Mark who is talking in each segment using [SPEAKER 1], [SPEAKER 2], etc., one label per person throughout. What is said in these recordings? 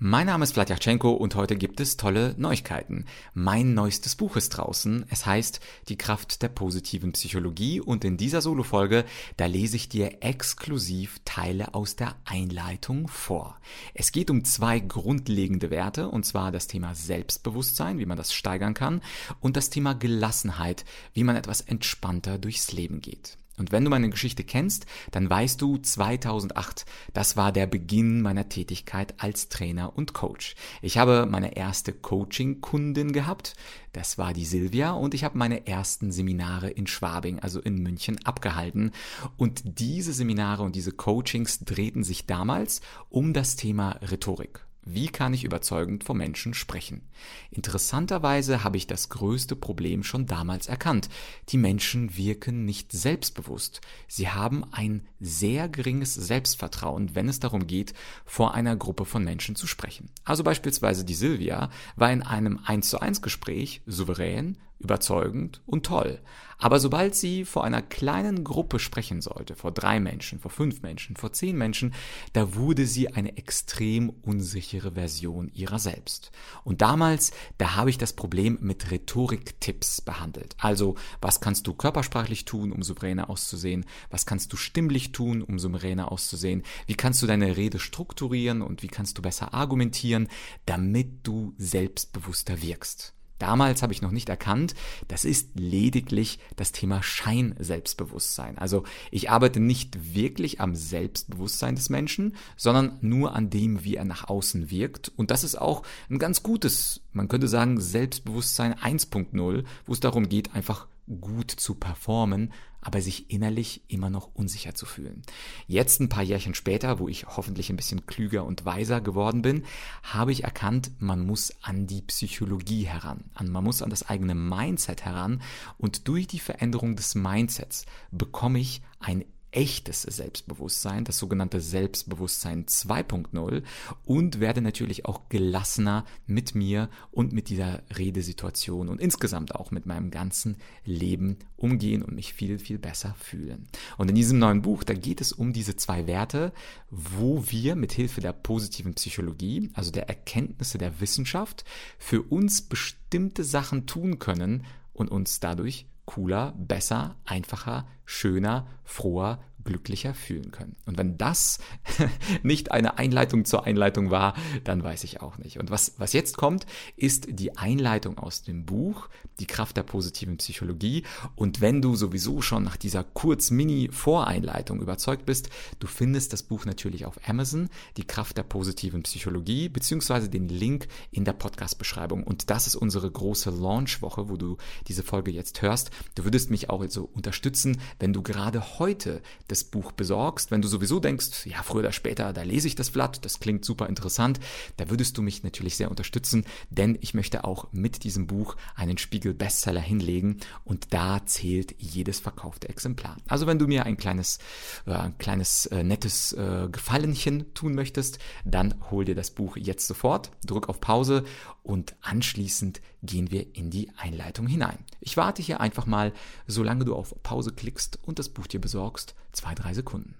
[SPEAKER 1] Mein Name ist Vladyachenko und heute gibt es tolle Neuigkeiten. Mein neuestes Buch ist draußen. Es heißt Die Kraft der positiven Psychologie und in dieser Solo-Folge, da lese ich dir exklusiv Teile aus der Einleitung vor. Es geht um zwei grundlegende Werte und zwar das Thema Selbstbewusstsein, wie man das steigern kann und das Thema Gelassenheit, wie man etwas entspannter durchs Leben geht. Und wenn du meine Geschichte kennst, dann weißt du, 2008, das war der Beginn meiner Tätigkeit als Trainer und Coach. Ich habe meine erste Coaching-Kundin gehabt, das war die Silvia, und ich habe meine ersten Seminare in Schwabing, also in München, abgehalten. Und diese Seminare und diese Coachings drehten sich damals um das Thema Rhetorik. Wie kann ich überzeugend vor Menschen sprechen? Interessanterweise habe ich das größte Problem schon damals erkannt. Die Menschen wirken nicht selbstbewusst. Sie haben ein sehr geringes Selbstvertrauen, wenn es darum geht, vor einer Gruppe von Menschen zu sprechen. Also beispielsweise die Silvia war in einem 1 zu 1 Gespräch souverän, überzeugend und toll. Aber sobald sie vor einer kleinen Gruppe sprechen sollte, vor drei Menschen, vor fünf Menschen, vor zehn Menschen, da wurde sie eine extrem unsichere Version ihrer selbst. Und damals, da habe ich das Problem mit Rhetoriktipps behandelt. Also, was kannst du körpersprachlich tun, um souveräner auszusehen? Was kannst du stimmlich tun, um souveräner auszusehen? Wie kannst du deine Rede strukturieren und wie kannst du besser argumentieren, damit du selbstbewusster wirkst? Damals habe ich noch nicht erkannt, das ist lediglich das Thema Scheinselbstbewusstsein. Also ich arbeite nicht wirklich am Selbstbewusstsein des Menschen, sondern nur an dem, wie er nach außen wirkt. Und das ist auch ein ganz gutes, man könnte sagen, Selbstbewusstsein 1.0, wo es darum geht, einfach gut zu performen, aber sich innerlich immer noch unsicher zu fühlen. Jetzt ein paar Jährchen später, wo ich hoffentlich ein bisschen klüger und weiser geworden bin, habe ich erkannt, man muss an die Psychologie heran, man muss an das eigene Mindset heran und durch die Veränderung des Mindsets bekomme ich ein echtes Selbstbewusstsein, das sogenannte Selbstbewusstsein 2.0 und werde natürlich auch gelassener mit mir und mit dieser Redesituation und insgesamt auch mit meinem ganzen Leben umgehen und mich viel, viel besser fühlen. Und in diesem neuen Buch, da geht es um diese zwei Werte, wo wir mit Hilfe der positiven Psychologie, also der Erkenntnisse der Wissenschaft, für uns bestimmte Sachen tun können und uns dadurch cooler, besser, einfacher, schöner, froher, glücklicher fühlen können. Und wenn das nicht eine Einleitung zur Einleitung war, dann weiß ich auch nicht. Und was, was jetzt kommt, ist die Einleitung aus dem Buch, die Kraft der positiven Psychologie. Und wenn du sowieso schon nach dieser kurz-mini-Voreinleitung überzeugt bist, du findest das Buch natürlich auf Amazon, die Kraft der positiven Psychologie, beziehungsweise den Link in der Podcast-Beschreibung. Und das ist unsere große Launch-Woche, wo du diese Folge jetzt hörst. Du würdest mich auch also unterstützen, wenn du gerade heute das Buch besorgst, wenn du sowieso denkst, ja, früher oder später, da lese ich das Blatt, das klingt super interessant, da würdest du mich natürlich sehr unterstützen, denn ich möchte auch mit diesem Buch einen Spiegel-Bestseller hinlegen und da zählt jedes verkaufte Exemplar. Also wenn du mir ein kleines, äh, ein kleines äh, nettes äh, Gefallenchen tun möchtest, dann hol dir das Buch jetzt sofort, drück auf Pause und anschließend gehen wir in die Einleitung hinein. Ich warte hier einfach mal, solange du auf Pause klickst und das Buch dir besorgst, zwei, drei Sekunden.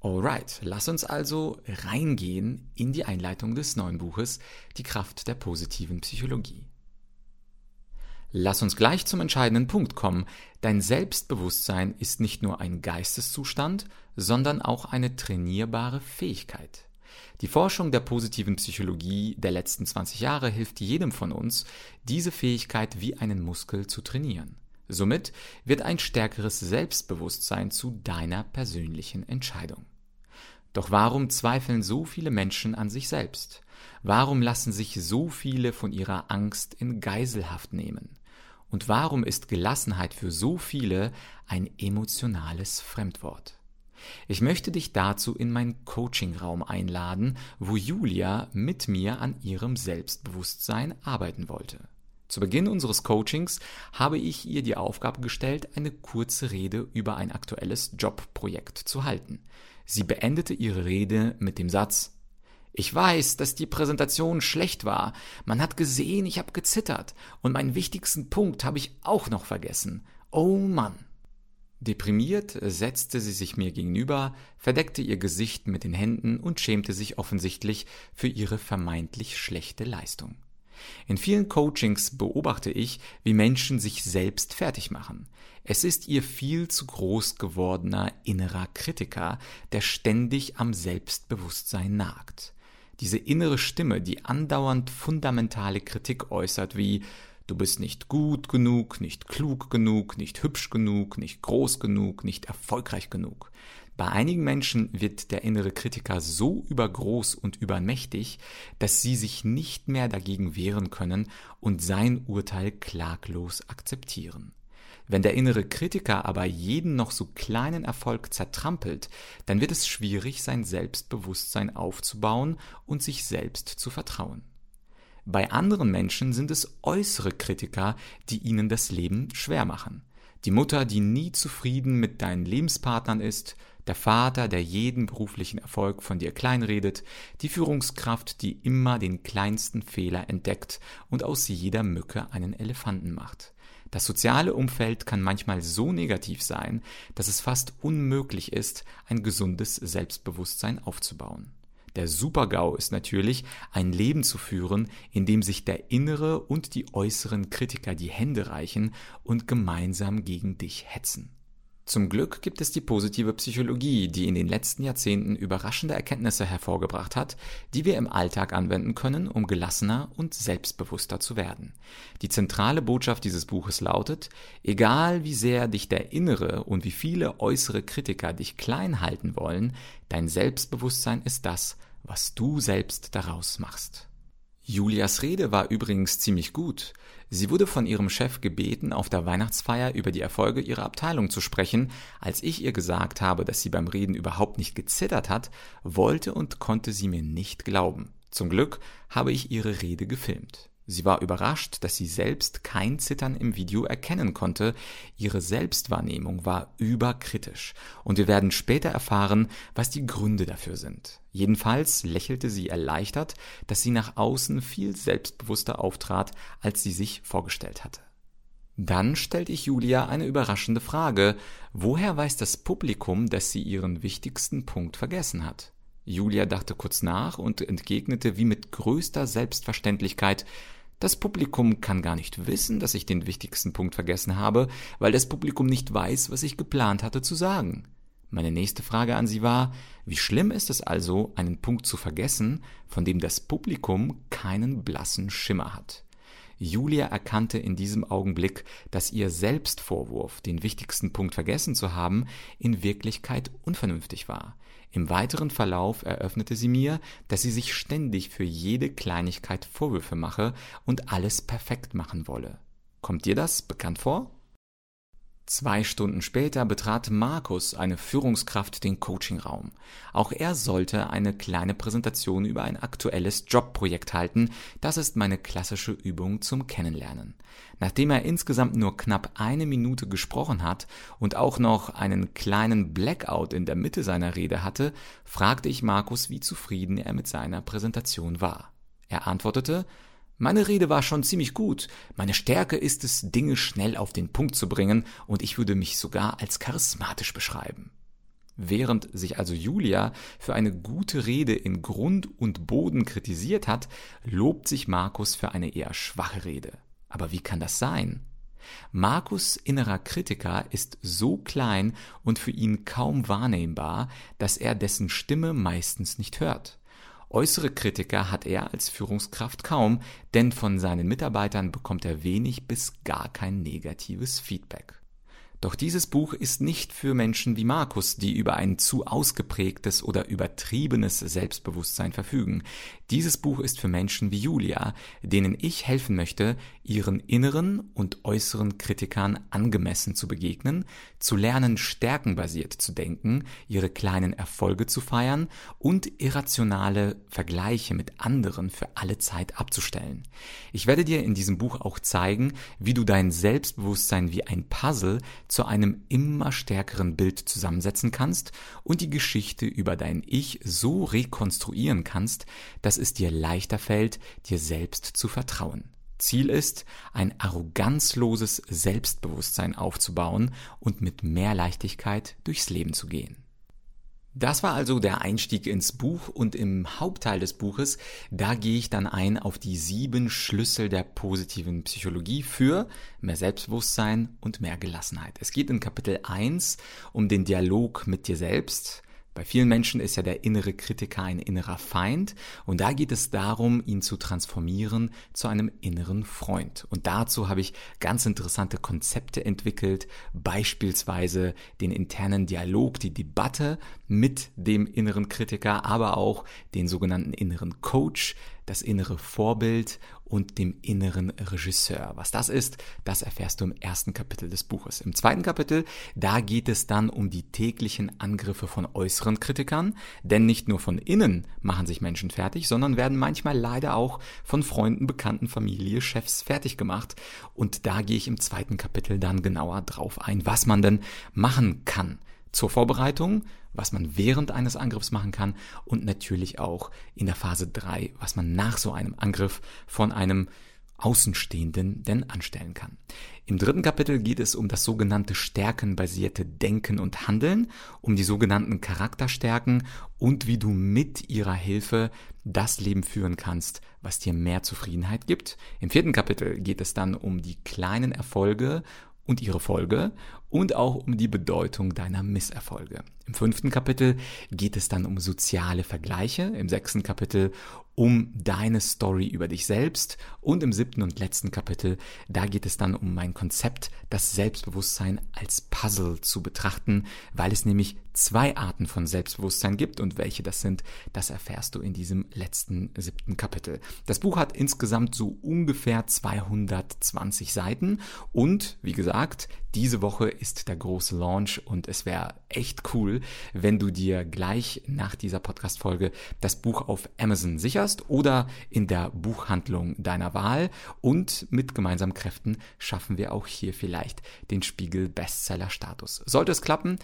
[SPEAKER 1] Alright, lass uns also reingehen in die Einleitung des neuen Buches Die Kraft der positiven Psychologie. Lass uns gleich zum entscheidenden Punkt kommen. Dein Selbstbewusstsein ist nicht nur ein Geisteszustand, sondern auch eine trainierbare Fähigkeit. Die Forschung der positiven Psychologie der letzten 20 Jahre hilft jedem von uns, diese Fähigkeit wie einen Muskel zu trainieren. Somit wird ein stärkeres Selbstbewusstsein zu deiner persönlichen Entscheidung. Doch warum zweifeln so viele Menschen an sich selbst? Warum lassen sich so viele von ihrer Angst in Geiselhaft nehmen? Und warum ist Gelassenheit für so viele ein emotionales Fremdwort? Ich möchte dich dazu in meinen Coachingraum einladen, wo Julia mit mir an ihrem Selbstbewusstsein arbeiten wollte. Zu Beginn unseres Coachings habe ich ihr die Aufgabe gestellt, eine kurze Rede über ein aktuelles Jobprojekt zu halten. Sie beendete ihre Rede mit dem Satz Ich weiß, dass die Präsentation schlecht war. Man hat gesehen, ich habe gezittert. Und meinen wichtigsten Punkt habe ich auch noch vergessen. Oh Mann. Deprimiert setzte sie sich mir gegenüber, verdeckte ihr Gesicht mit den Händen und schämte sich offensichtlich für ihre vermeintlich schlechte Leistung. In vielen Coachings beobachte ich, wie Menschen sich selbst fertig machen. Es ist ihr viel zu groß gewordener innerer Kritiker, der ständig am Selbstbewusstsein nagt. Diese innere Stimme, die andauernd fundamentale Kritik äußert, wie Du bist nicht gut genug, nicht klug genug, nicht hübsch genug, nicht groß genug, nicht erfolgreich genug. Bei einigen Menschen wird der innere Kritiker so übergroß und übermächtig, dass sie sich nicht mehr dagegen wehren können und sein Urteil klaglos akzeptieren. Wenn der innere Kritiker aber jeden noch so kleinen Erfolg zertrampelt, dann wird es schwierig, sein Selbstbewusstsein aufzubauen und sich selbst zu vertrauen. Bei anderen Menschen sind es äußere Kritiker, die ihnen das Leben schwer machen. Die Mutter, die nie zufrieden mit deinen Lebenspartnern ist, der Vater, der jeden beruflichen Erfolg von dir kleinredet, die Führungskraft, die immer den kleinsten Fehler entdeckt und aus jeder Mücke einen Elefanten macht. Das soziale Umfeld kann manchmal so negativ sein, dass es fast unmöglich ist, ein gesundes Selbstbewusstsein aufzubauen. Der Supergau ist natürlich, ein Leben zu führen, in dem sich der innere und die äußeren Kritiker die Hände reichen und gemeinsam gegen dich hetzen. Zum Glück gibt es die positive Psychologie, die in den letzten Jahrzehnten überraschende Erkenntnisse hervorgebracht hat, die wir im Alltag anwenden können, um gelassener und selbstbewusster zu werden. Die zentrale Botschaft dieses Buches lautet, egal wie sehr dich der innere und wie viele äußere Kritiker dich klein halten wollen, dein Selbstbewusstsein ist das, was du selbst daraus machst. Julias Rede war übrigens ziemlich gut. Sie wurde von ihrem Chef gebeten, auf der Weihnachtsfeier über die Erfolge ihrer Abteilung zu sprechen. Als ich ihr gesagt habe, dass sie beim Reden überhaupt nicht gezittert hat, wollte und konnte sie mir nicht glauben. Zum Glück habe ich ihre Rede gefilmt. Sie war überrascht, dass sie selbst kein Zittern im Video erkennen konnte. Ihre Selbstwahrnehmung war überkritisch. Und wir werden später erfahren, was die Gründe dafür sind. Jedenfalls lächelte sie erleichtert, dass sie nach außen viel selbstbewusster auftrat, als sie sich vorgestellt hatte. Dann stellte ich Julia eine überraschende Frage. Woher weiß das Publikum, dass sie ihren wichtigsten Punkt vergessen hat? Julia dachte kurz nach und entgegnete wie mit größter Selbstverständlichkeit Das Publikum kann gar nicht wissen, dass ich den wichtigsten Punkt vergessen habe, weil das Publikum nicht weiß, was ich geplant hatte zu sagen. Meine nächste Frage an sie war, wie schlimm ist es also, einen Punkt zu vergessen, von dem das Publikum keinen blassen Schimmer hat? Julia erkannte in diesem Augenblick, dass ihr Selbstvorwurf, den wichtigsten Punkt vergessen zu haben, in Wirklichkeit unvernünftig war. Im weiteren Verlauf eröffnete sie mir, dass sie sich ständig für jede Kleinigkeit Vorwürfe mache und alles perfekt machen wolle. Kommt dir das bekannt vor? Zwei Stunden später betrat Markus, eine Führungskraft, den Coachingraum. Auch er sollte eine kleine Präsentation über ein aktuelles Jobprojekt halten. Das ist meine klassische Übung zum Kennenlernen. Nachdem er insgesamt nur knapp eine Minute gesprochen hat und auch noch einen kleinen Blackout in der Mitte seiner Rede hatte, fragte ich Markus, wie zufrieden er mit seiner Präsentation war. Er antwortete, meine Rede war schon ziemlich gut. Meine Stärke ist es, Dinge schnell auf den Punkt zu bringen, und ich würde mich sogar als charismatisch beschreiben. Während sich also Julia für eine gute Rede in Grund und Boden kritisiert hat, lobt sich Markus für eine eher schwache Rede. Aber wie kann das sein? Markus innerer Kritiker ist so klein und für ihn kaum wahrnehmbar, dass er dessen Stimme meistens nicht hört. Äußere Kritiker hat er als Führungskraft kaum, denn von seinen Mitarbeitern bekommt er wenig bis gar kein negatives Feedback. Doch dieses Buch ist nicht für Menschen wie Markus, die über ein zu ausgeprägtes oder übertriebenes Selbstbewusstsein verfügen. Dieses Buch ist für Menschen wie Julia, denen ich helfen möchte, ihren inneren und äußeren Kritikern angemessen zu begegnen, zu lernen, stärkenbasiert zu denken, ihre kleinen Erfolge zu feiern und irrationale Vergleiche mit anderen für alle Zeit abzustellen. Ich werde dir in diesem Buch auch zeigen, wie du dein Selbstbewusstsein wie ein Puzzle zu einem immer stärkeren Bild zusammensetzen kannst und die Geschichte über dein Ich so rekonstruieren kannst, dass es dir leichter fällt, dir selbst zu vertrauen. Ziel ist, ein arroganzloses Selbstbewusstsein aufzubauen und mit mehr Leichtigkeit durchs Leben zu gehen. Das war also der Einstieg ins Buch und im Hauptteil des Buches, da gehe ich dann ein auf die sieben Schlüssel der positiven Psychologie für mehr Selbstbewusstsein und mehr Gelassenheit. Es geht in Kapitel 1 um den Dialog mit dir selbst, bei vielen Menschen ist ja der innere Kritiker ein innerer Feind und da geht es darum, ihn zu transformieren zu einem inneren Freund. Und dazu habe ich ganz interessante Konzepte entwickelt, beispielsweise den internen Dialog, die Debatte mit dem inneren Kritiker, aber auch den sogenannten inneren Coach, das innere Vorbild und dem inneren Regisseur. Was das ist, das erfährst du im ersten Kapitel des Buches. Im zweiten Kapitel, da geht es dann um die täglichen Angriffe von äußeren Kritikern, denn nicht nur von innen machen sich Menschen fertig, sondern werden manchmal leider auch von Freunden, Bekannten, Familie, Chefs fertig gemacht. Und da gehe ich im zweiten Kapitel dann genauer drauf ein, was man denn machen kann zur Vorbereitung, was man während eines Angriffs machen kann und natürlich auch in der Phase 3, was man nach so einem Angriff von einem Außenstehenden denn anstellen kann. Im dritten Kapitel geht es um das sogenannte stärkenbasierte Denken und Handeln, um die sogenannten Charakterstärken und wie du mit ihrer Hilfe das Leben führen kannst, was dir mehr Zufriedenheit gibt. Im vierten Kapitel geht es dann um die kleinen Erfolge und ihre Folge und auch um die Bedeutung deiner Misserfolge. Im fünften Kapitel geht es dann um soziale Vergleiche, im sechsten Kapitel um deine Story über dich selbst und im siebten und letzten Kapitel, da geht es dann um mein Konzept, das Selbstbewusstsein als Puzzle zu betrachten, weil es nämlich zwei Arten von Selbstbewusstsein gibt und welche das sind, das erfährst du in diesem letzten siebten Kapitel. Das Buch hat insgesamt so ungefähr 220 Seiten und wie gesagt, diese Woche ist der große Launch und es wäre echt cool, wenn du dir gleich nach dieser Podcast-Folge das Buch auf Amazon sicherst oder in der Buchhandlung deiner Wahl und mit gemeinsamen Kräften schaffen wir auch hier vielleicht den Spiegel Bestseller Status. Sollte es klappen,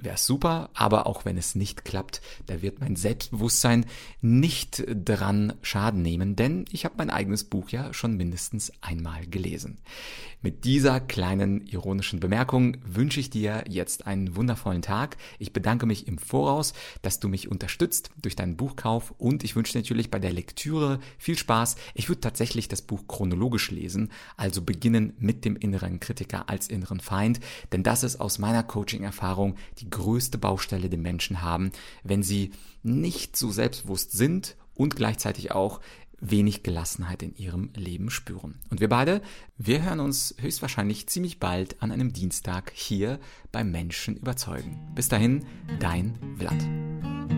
[SPEAKER 1] wäre super, aber auch wenn es nicht klappt, da wird mein Selbstbewusstsein nicht dran Schaden nehmen, denn ich habe mein eigenes Buch ja schon mindestens einmal gelesen. Mit dieser kleinen ironischen Bemerkung wünsche ich dir jetzt einen wundervollen Tag. Ich bedanke mich im Voraus, dass du mich unterstützt durch deinen Buchkauf und ich wünsche natürlich bei der Lektüre viel Spaß. Ich würde tatsächlich das Buch chronologisch lesen, also beginnen mit dem inneren Kritiker als inneren Feind, denn das ist aus meiner Coaching-Erfahrung die größte Baustelle, die Menschen haben, wenn sie nicht so selbstbewusst sind und gleichzeitig auch wenig Gelassenheit in ihrem Leben spüren. Und wir beide, wir hören uns höchstwahrscheinlich ziemlich bald an einem Dienstag hier beim Menschen überzeugen. Bis dahin, dein Vlad.